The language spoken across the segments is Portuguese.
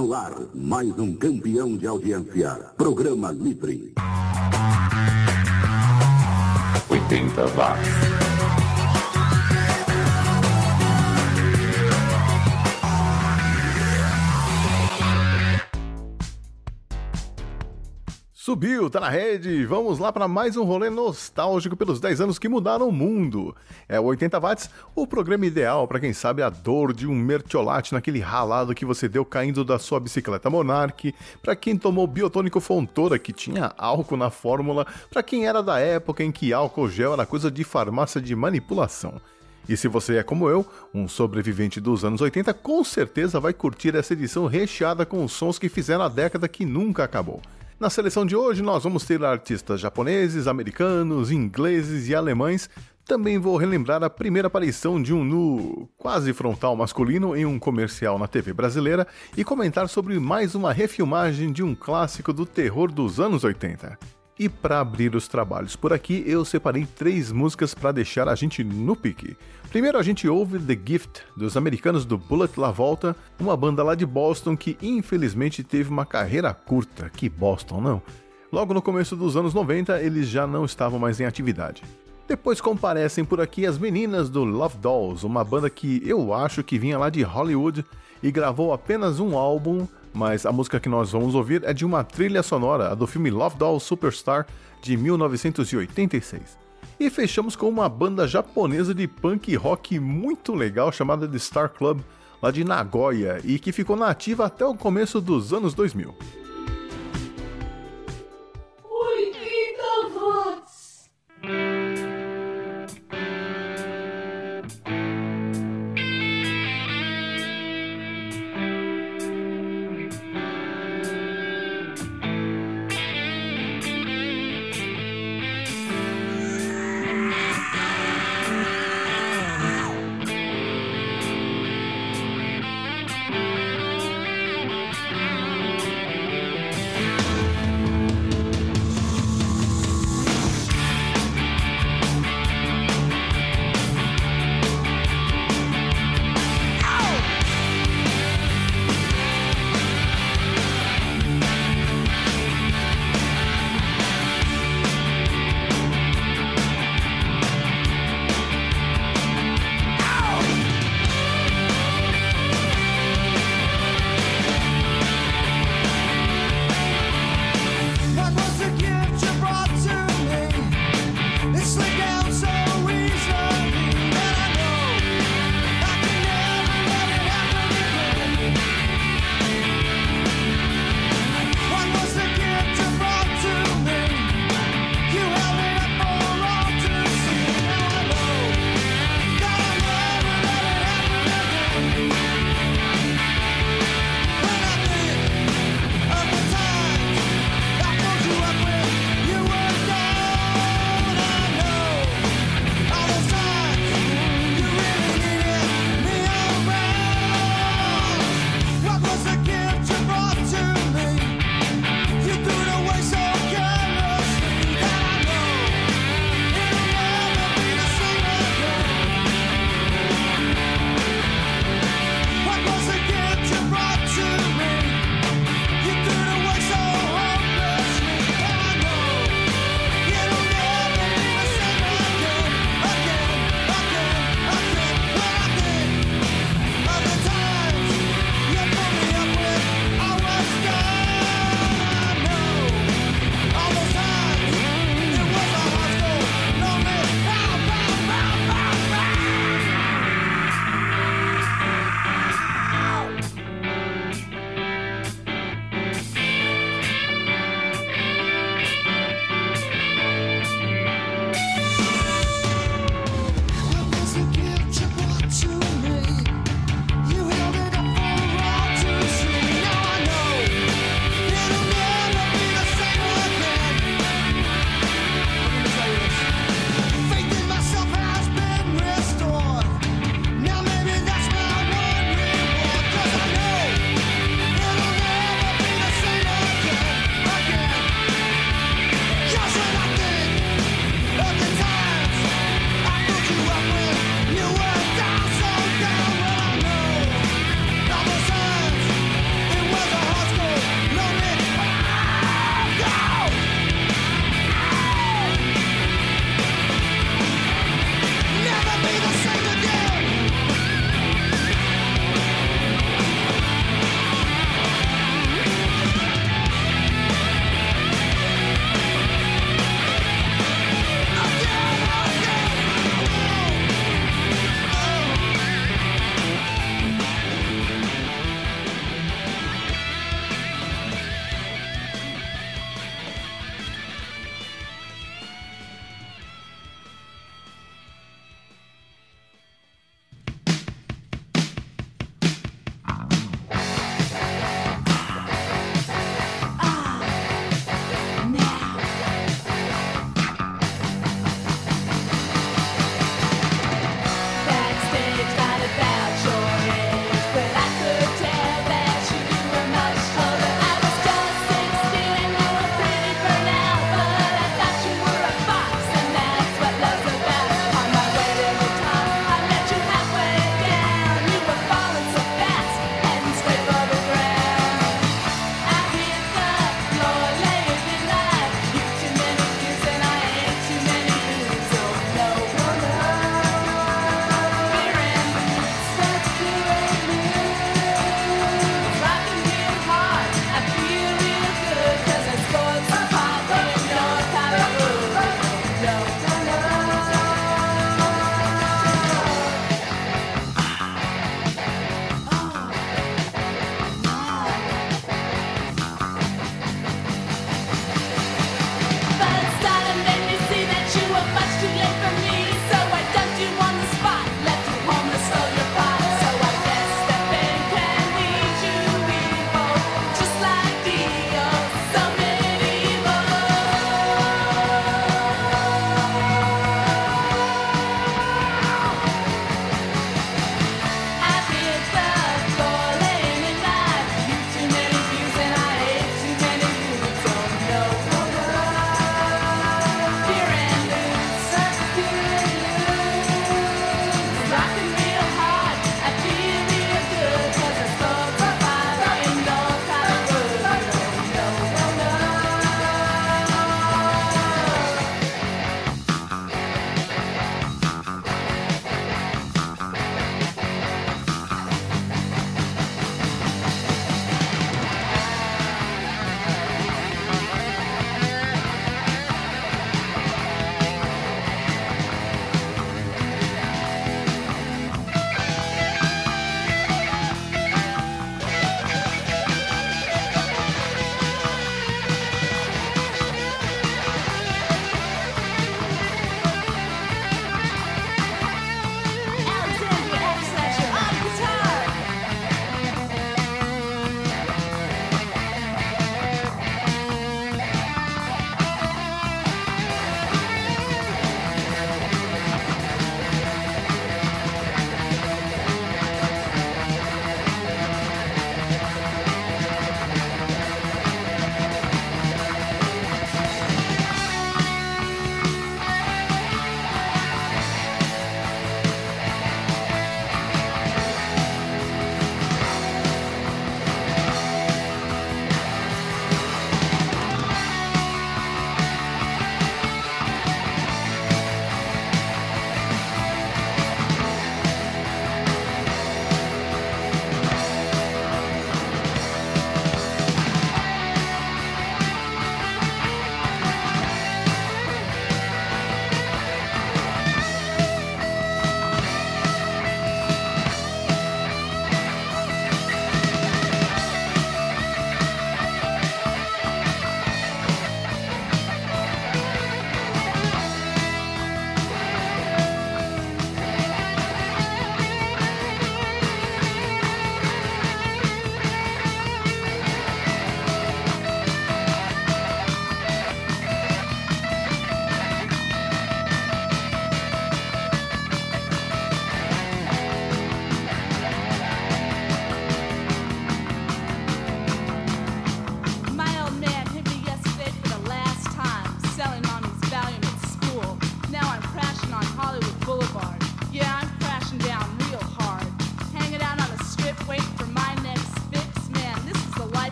No ar, mais um campeão de audiência. Programa Livre. 80 watts. Subiu, tá na rede. Vamos lá para mais um rolê nostálgico pelos 10 anos que mudaram o mundo. É o 80 watts, o programa ideal para quem sabe a dor de um mertiolate naquele ralado que você deu caindo da sua bicicleta Monarch, para quem tomou biotônico Fontoura que tinha álcool na fórmula, para quem era da época em que álcool gel era coisa de farmácia de manipulação. E se você é como eu, um sobrevivente dos anos 80, com certeza vai curtir essa edição recheada com os sons que fizeram a década que nunca acabou. Na seleção de hoje, nós vamos ter artistas japoneses, americanos, ingleses e alemães. Também vou relembrar a primeira aparição de um nu quase frontal masculino em um comercial na TV brasileira e comentar sobre mais uma refilmagem de um clássico do terror dos anos 80. E para abrir os trabalhos por aqui, eu separei três músicas para deixar a gente no pique. Primeiro a gente ouve The Gift, dos americanos do Bullet La Volta, uma banda lá de Boston que infelizmente teve uma carreira curta. Que Boston, não? Logo no começo dos anos 90, eles já não estavam mais em atividade. Depois comparecem por aqui as meninas do Love Dolls, uma banda que eu acho que vinha lá de Hollywood e gravou apenas um álbum mas a música que nós vamos ouvir é de uma trilha sonora, a do filme Love Doll Superstar de 1986. E fechamos com uma banda japonesa de punk rock muito legal chamada The Star Club, lá de Nagoya, e que ficou na ativa até o começo dos anos 2000. 80 watts.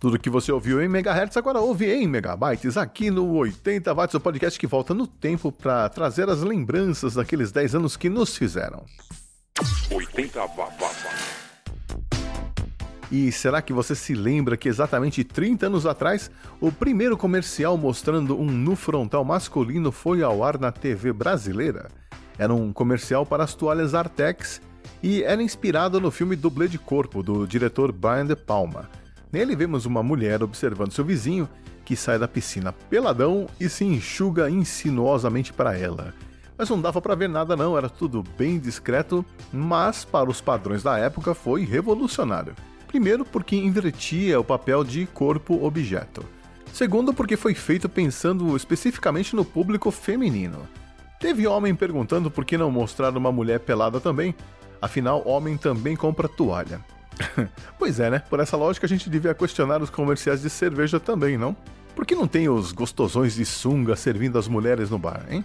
Tudo que você ouviu em megahertz agora ouve em megabytes aqui no 80 watts, o podcast que volta no tempo para trazer as lembranças daqueles 10 anos que nos fizeram. 80 watts. E será que você se lembra que exatamente 30 anos atrás, o primeiro comercial mostrando um nu frontal masculino foi ao ar na TV brasileira? Era um comercial para as toalhas Artex e era inspirado no filme Dublê de Corpo, do diretor Brian De Palma. Nele vemos uma mulher observando seu vizinho, que sai da piscina peladão e se enxuga insinuosamente para ela. Mas não dava para ver nada não, era tudo bem discreto, mas para os padrões da época foi revolucionário. Primeiro porque invertia o papel de corpo-objeto. Segundo porque foi feito pensando especificamente no público feminino. Teve homem perguntando por que não mostrar uma mulher pelada também, afinal homem também compra toalha. pois é, né? Por essa lógica a gente devia questionar os comerciais de cerveja também, não? Por que não tem os gostosões de sunga servindo as mulheres no bar, hein?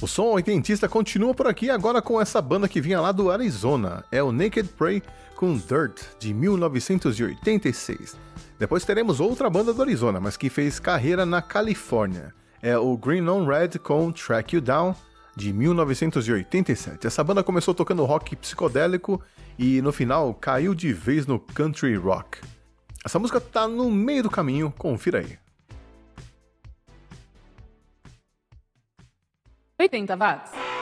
O som oitentista continua por aqui agora com essa banda que vinha lá do Arizona. É o Naked Prey com Dirt, de 1986. Depois teremos outra banda do Arizona, mas que fez carreira na Califórnia. É o Green on Red com Track You Down, de 1987. Essa banda começou tocando rock psicodélico e no final caiu de vez no country rock. Essa música tá no meio do caminho, confira aí. 80 watts.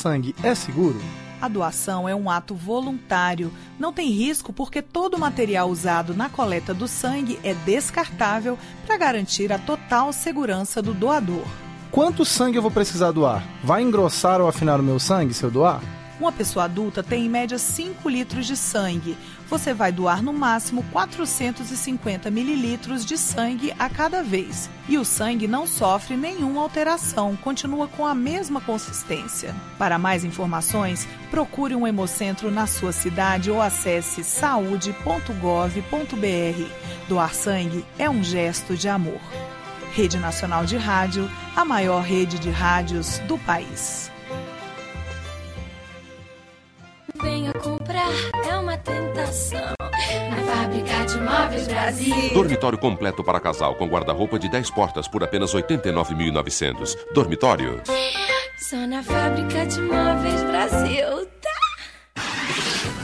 Sangue é seguro? A doação é um ato voluntário. Não tem risco porque todo o material usado na coleta do sangue é descartável para garantir a total segurança do doador. Quanto sangue eu vou precisar doar? Vai engrossar ou afinar o meu sangue se eu doar? Uma pessoa adulta tem em média 5 litros de sangue. Você vai doar no máximo 450 mililitros de sangue a cada vez. E o sangue não sofre nenhuma alteração, continua com a mesma consistência. Para mais informações, procure um hemocentro na sua cidade ou acesse saude.gov.br. Doar sangue é um gesto de amor. Rede Nacional de Rádio, a maior rede de rádios do país. Comprar, é uma tentação. Na Fábrica de Móveis Brasil. Dormitório completo para casal com guarda-roupa de 10 portas por apenas 89.900. Dormitório. Só na Fábrica de Móveis Brasil, tá?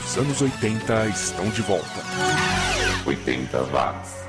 Os anos 80 estão de volta. 80 watts.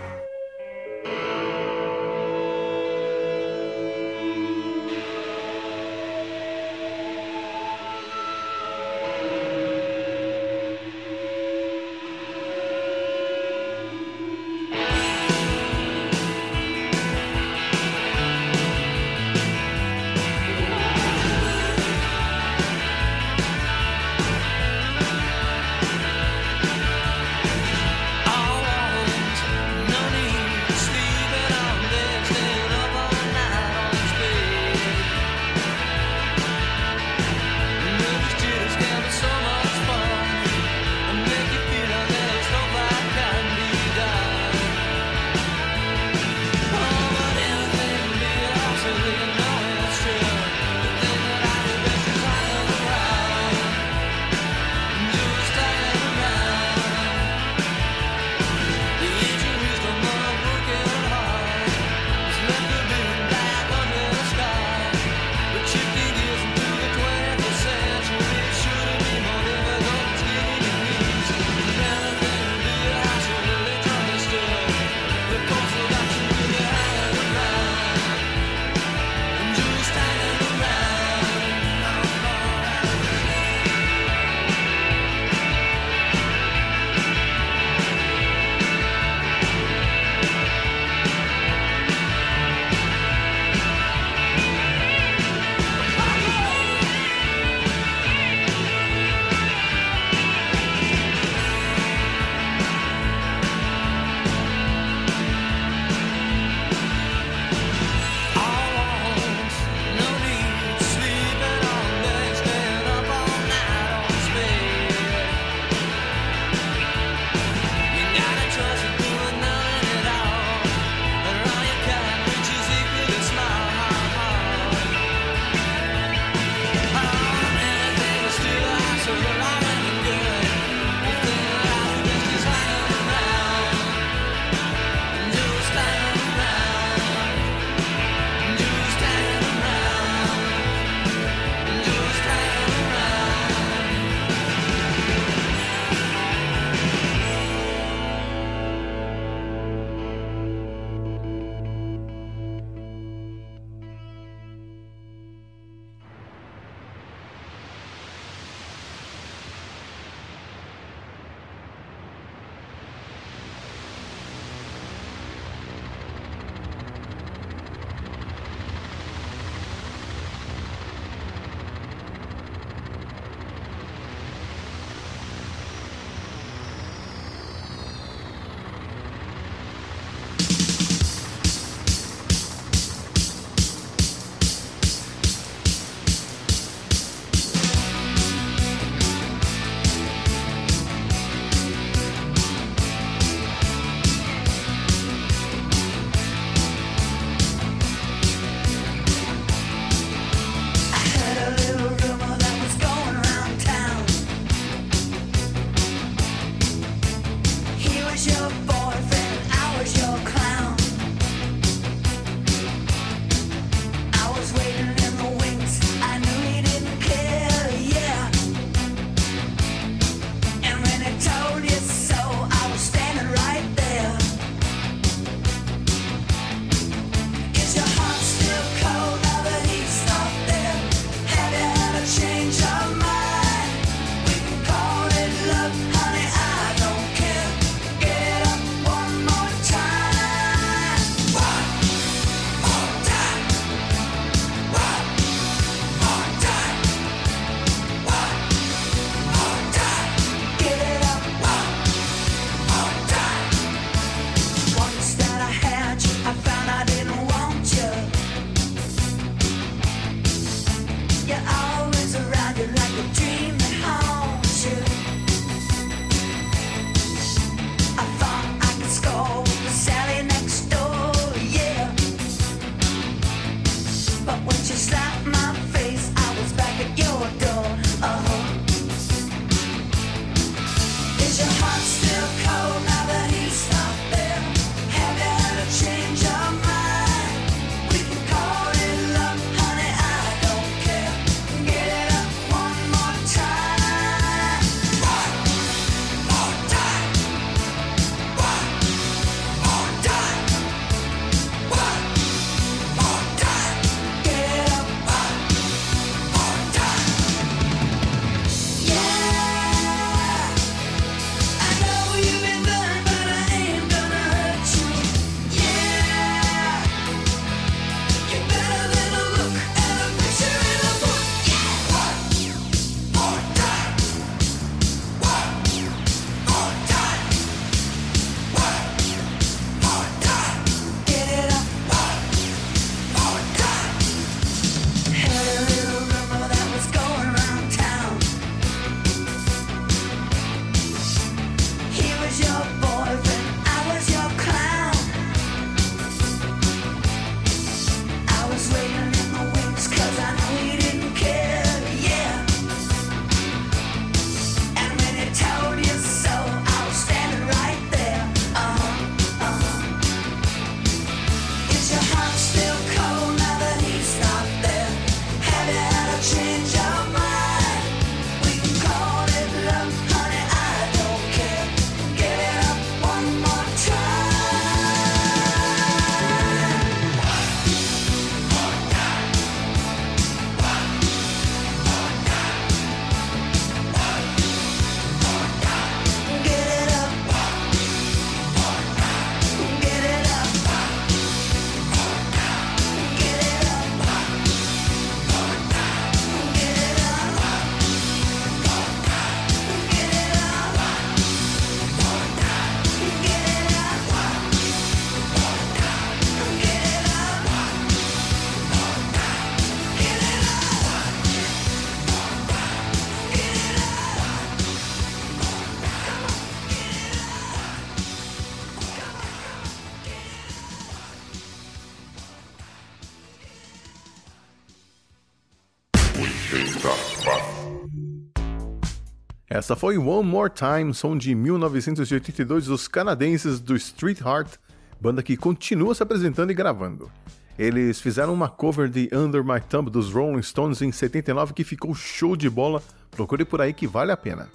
Essa foi One More Time, som de 1982 dos canadenses do Street Heart, banda que continua se apresentando e gravando. Eles fizeram uma cover de Under My Thumb dos Rolling Stones em 79 que ficou show de bola, procure por aí que vale a pena.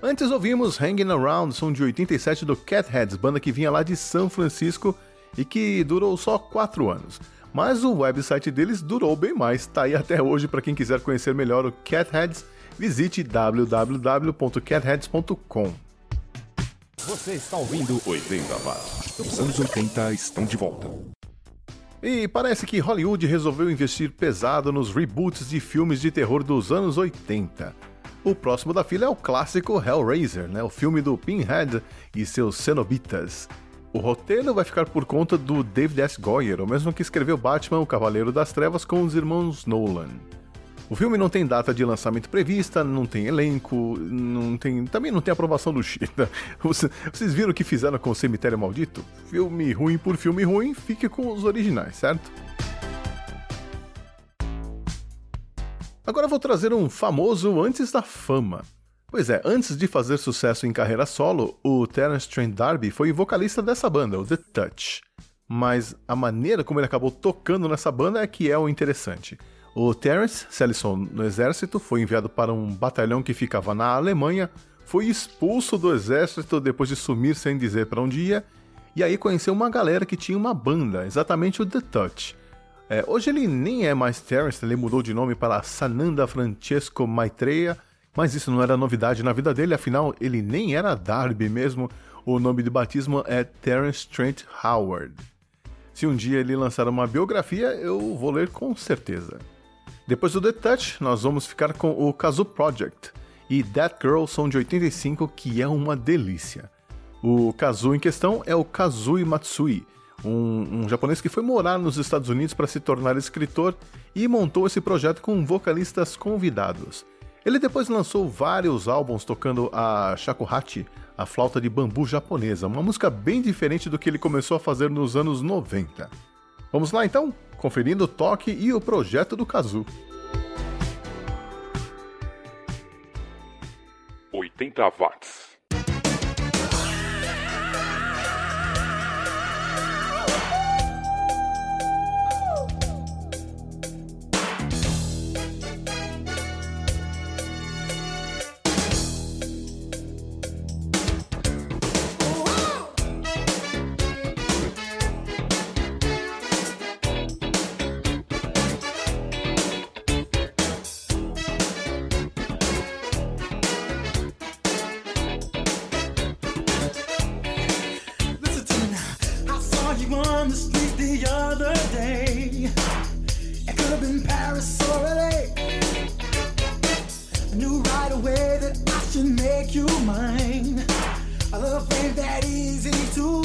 Antes ouvimos Hanging Around, som de 87 do Catheads, banda que vinha lá de São Francisco e que durou só 4 anos. Mas o website deles durou bem mais, tá aí até hoje para quem quiser conhecer melhor o Catheads, visite www.catheads.com. Você está ouvindo 80 Watts. Os anos 80 estão de volta. E parece que Hollywood resolveu investir pesado nos reboots de filmes de terror dos anos 80. O próximo da fila é o clássico Hellraiser, né? o filme do Pinhead e seus cenobitas. O roteiro vai ficar por conta do David S. Goyer, o mesmo que escreveu Batman, o Cavaleiro das Trevas, com os irmãos Nolan. O filme não tem data de lançamento prevista, não tem elenco, não tem, também não tem aprovação do Chita. Vocês viram o que fizeram com o Cemitério Maldito? Filme ruim por filme ruim, fique com os originais, certo? Agora vou trazer um famoso antes da fama. Pois é, antes de fazer sucesso em carreira solo, o Terence Trent D'Arby foi vocalista dessa banda, o The Touch. Mas a maneira como ele acabou tocando nessa banda é que é o interessante. O Terence se alistou no exército, foi enviado para um batalhão que ficava na Alemanha, foi expulso do exército depois de sumir sem dizer para onde ia, e aí conheceu uma galera que tinha uma banda, exatamente o The Touch. É, hoje ele nem é mais Terence, ele mudou de nome para Sananda Francesco Maitreya, mas isso não era novidade na vida dele, afinal ele nem era Darby mesmo, o nome de batismo é Terence Trent Howard. Se um dia ele lançar uma biografia, eu vou ler com certeza. Depois do The Touch, nós vamos ficar com o Kazu Project e That Girl são de 85, que é uma delícia. O Kazu em questão é o Kazui Matsui, um, um japonês que foi morar nos Estados Unidos para se tornar escritor e montou esse projeto com vocalistas convidados. Ele depois lançou vários álbuns tocando a shakuhachi, a flauta de bambu japonesa, uma música bem diferente do que ele começou a fazer nos anos 90. Vamos lá então? Conferindo o toque e o projeto do Kazu. 80 watts. That easy to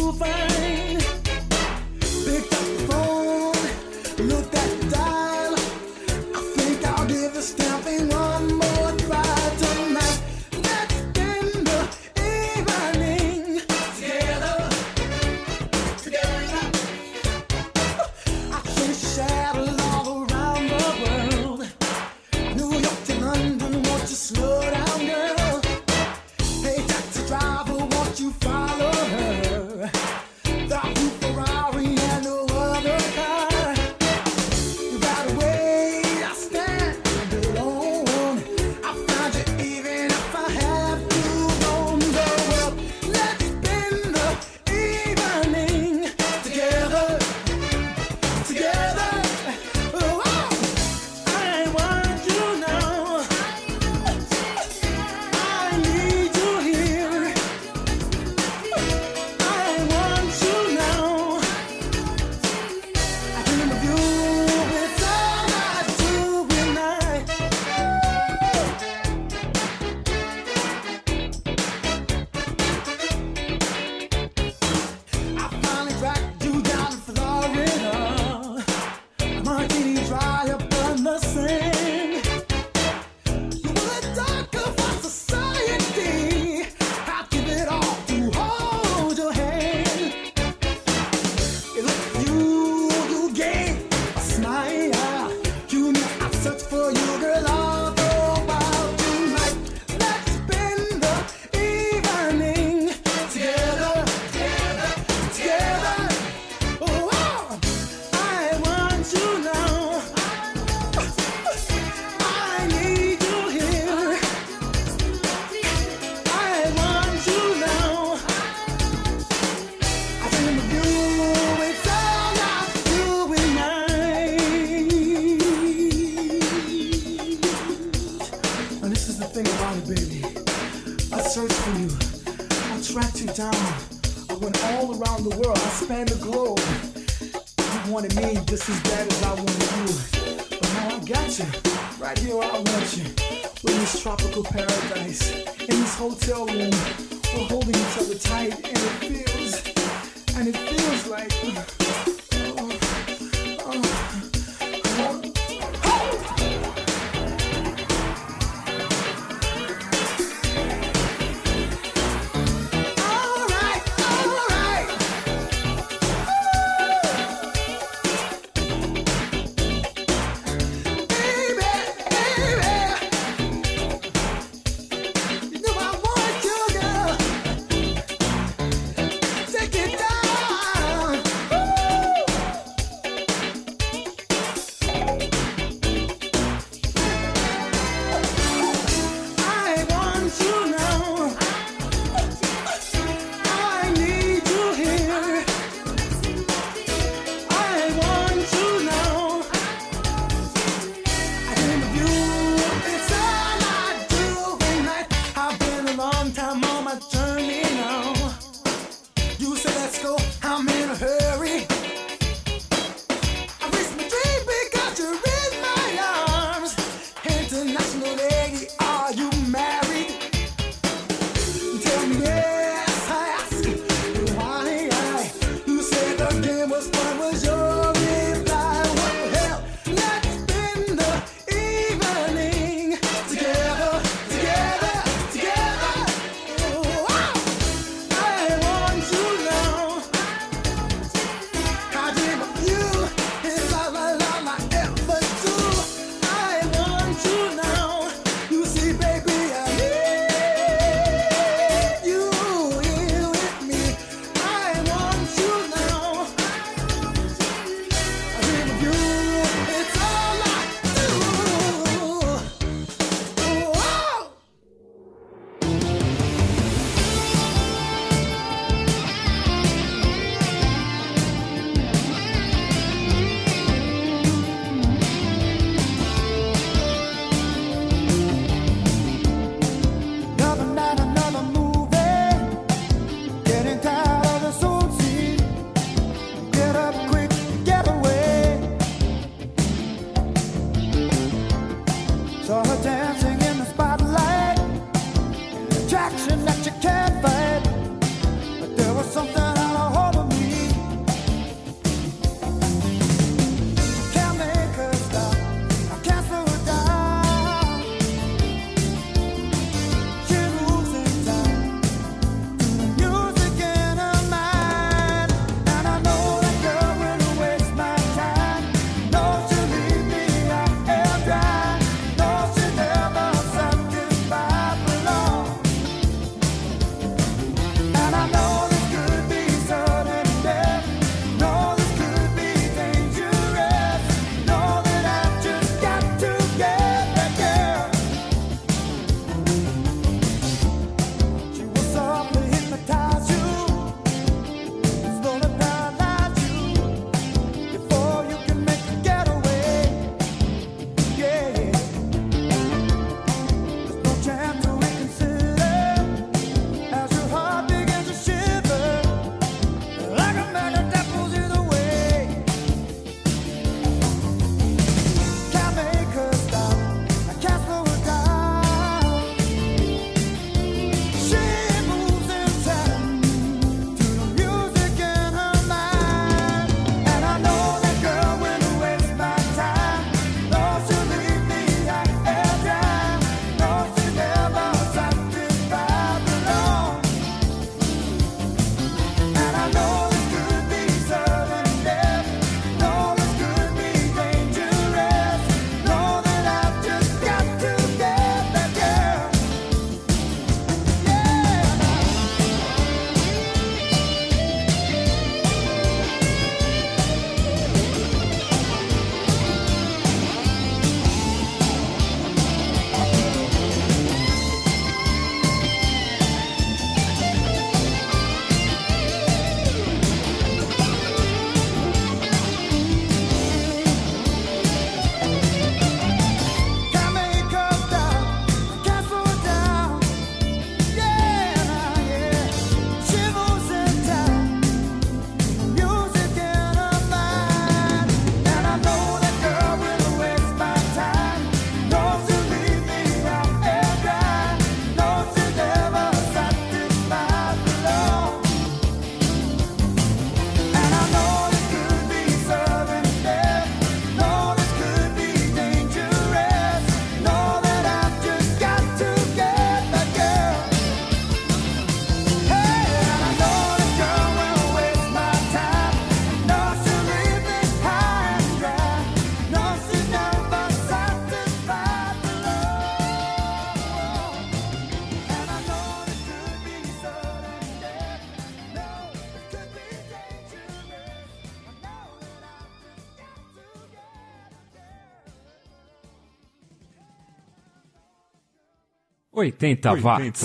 80 watts.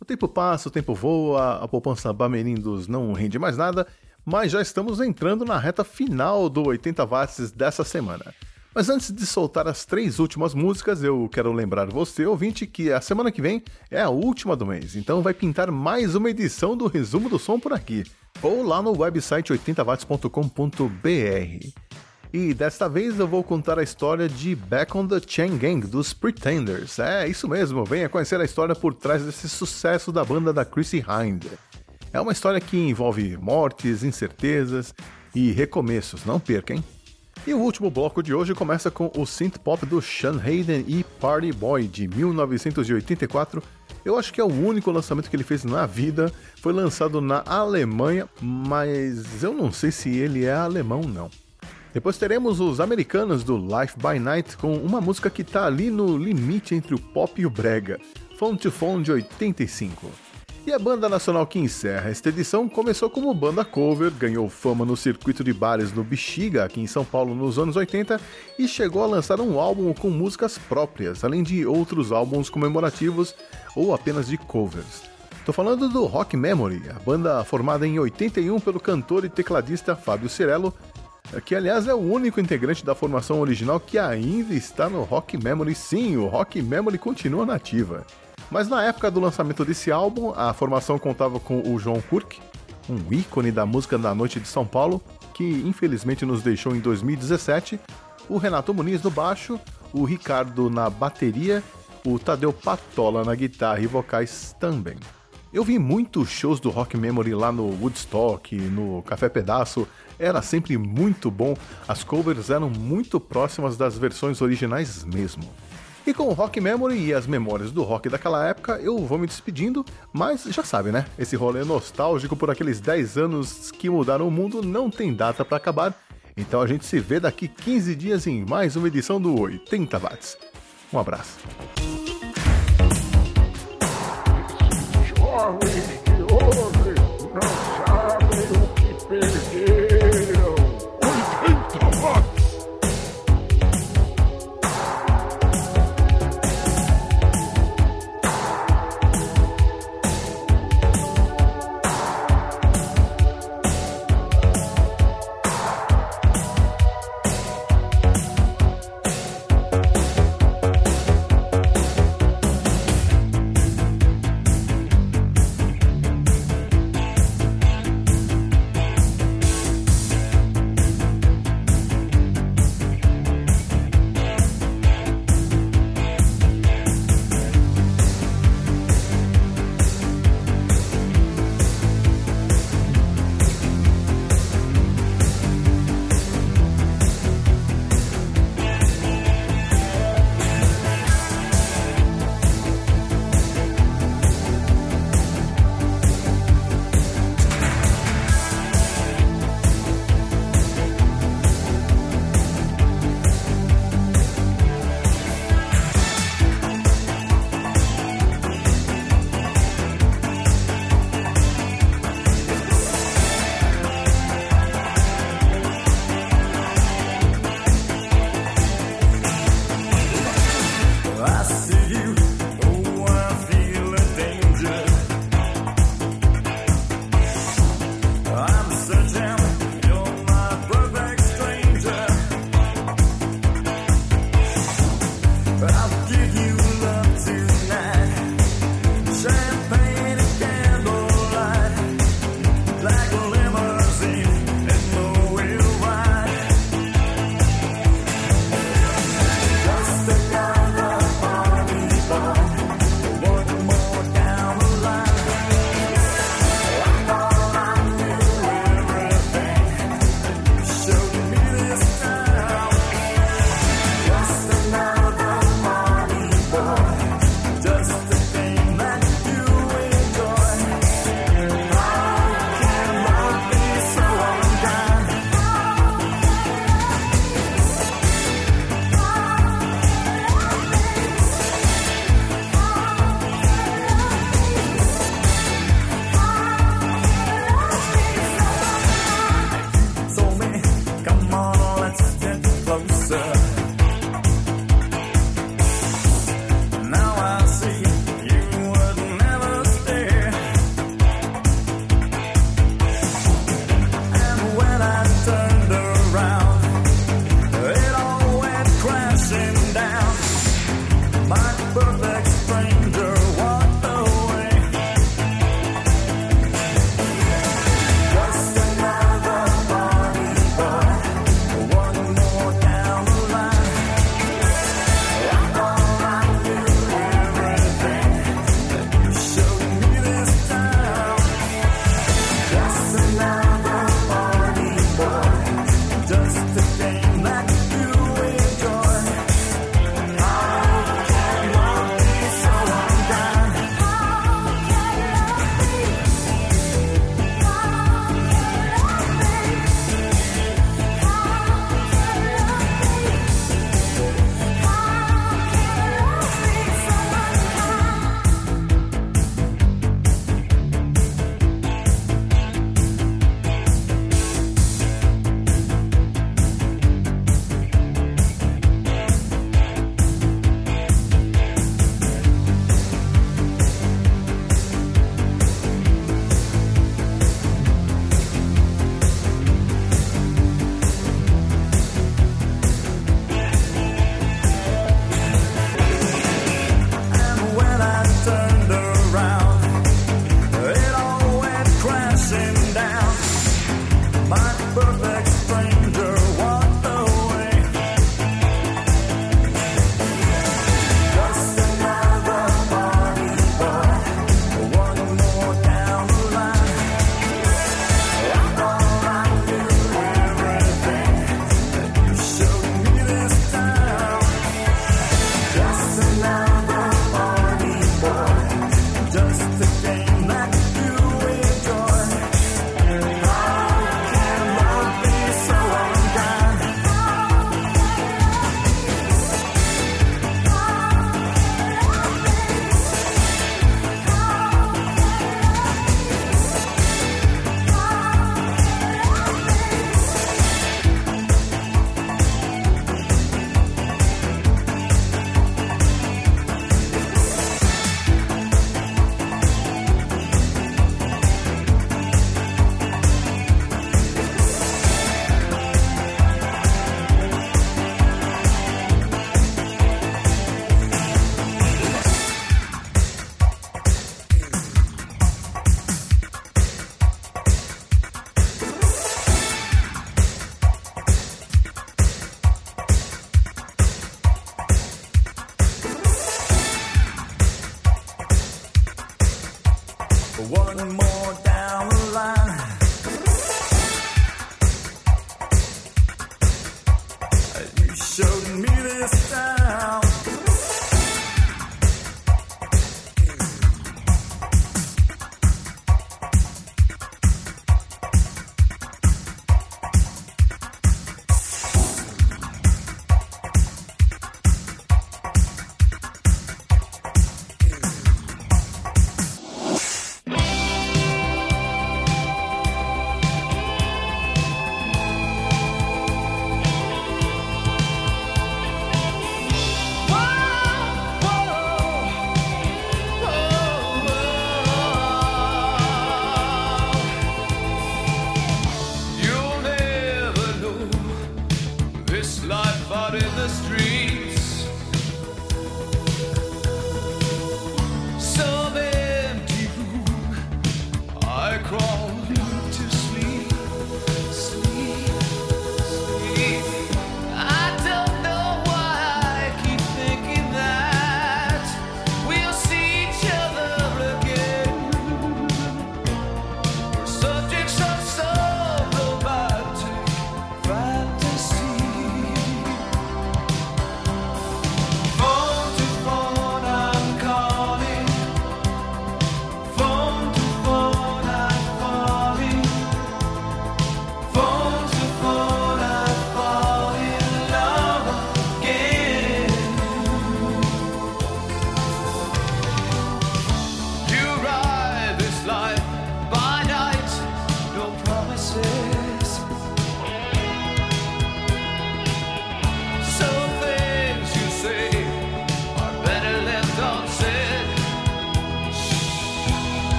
O tempo passa, o tempo voa, a poupança Bamerindos não rende mais nada, mas já estamos entrando na reta final do 80 watts dessa semana. Mas antes de soltar as três últimas músicas, eu quero lembrar você, ouvinte, que a semana que vem é a última do mês, então vai pintar mais uma edição do Resumo do Som por aqui, ou lá no website 80watts.com.br. E desta vez eu vou contar a história de Back on the Chain Gang dos Pretenders. É, isso mesmo, venha conhecer a história por trás desse sucesso da banda da Chrissy Hind. É uma história que envolve mortes, incertezas e recomeços, não perca, hein? E o último bloco de hoje começa com o synth pop do Sean Hayden e Party Boy de 1984. Eu acho que é o único lançamento que ele fez na vida. Foi lançado na Alemanha, mas eu não sei se ele é alemão não. Depois teremos os americanos do Life by Night com uma música que tá ali no limite entre o pop e o brega, Phone to Phone de 85. E a banda nacional que encerra esta edição começou como banda cover, ganhou fama no circuito de bares no Bexiga, aqui em São Paulo, nos anos 80, e chegou a lançar um álbum com músicas próprias, além de outros álbuns comemorativos ou apenas de covers. Tô falando do Rock Memory, a banda formada em 81 pelo cantor e tecladista Fábio Cirello, que aliás é o único integrante da formação original que ainda está no Rock Memory. Sim, o Rock Memory continua nativa. Mas na época do lançamento desse álbum, a formação contava com o João Kurk, um ícone da música da noite de São Paulo, que infelizmente nos deixou em 2017, o Renato Muniz no baixo, o Ricardo na bateria, o Tadeu Patola na guitarra e vocais também. Eu vi muitos shows do Rock Memory lá no Woodstock, no Café Pedaço, era sempre muito bom, as covers eram muito próximas das versões originais mesmo. E com o Rock Memory e as memórias do rock daquela época, eu vou me despedindo, mas já sabe, né? Esse rolê nostálgico por aqueles 10 anos que mudaram o mundo não tem data para acabar. Então a gente se vê daqui 15 dias em mais uma edição do 80 Watts. Um abraço. Jovem não sabe o que perderam.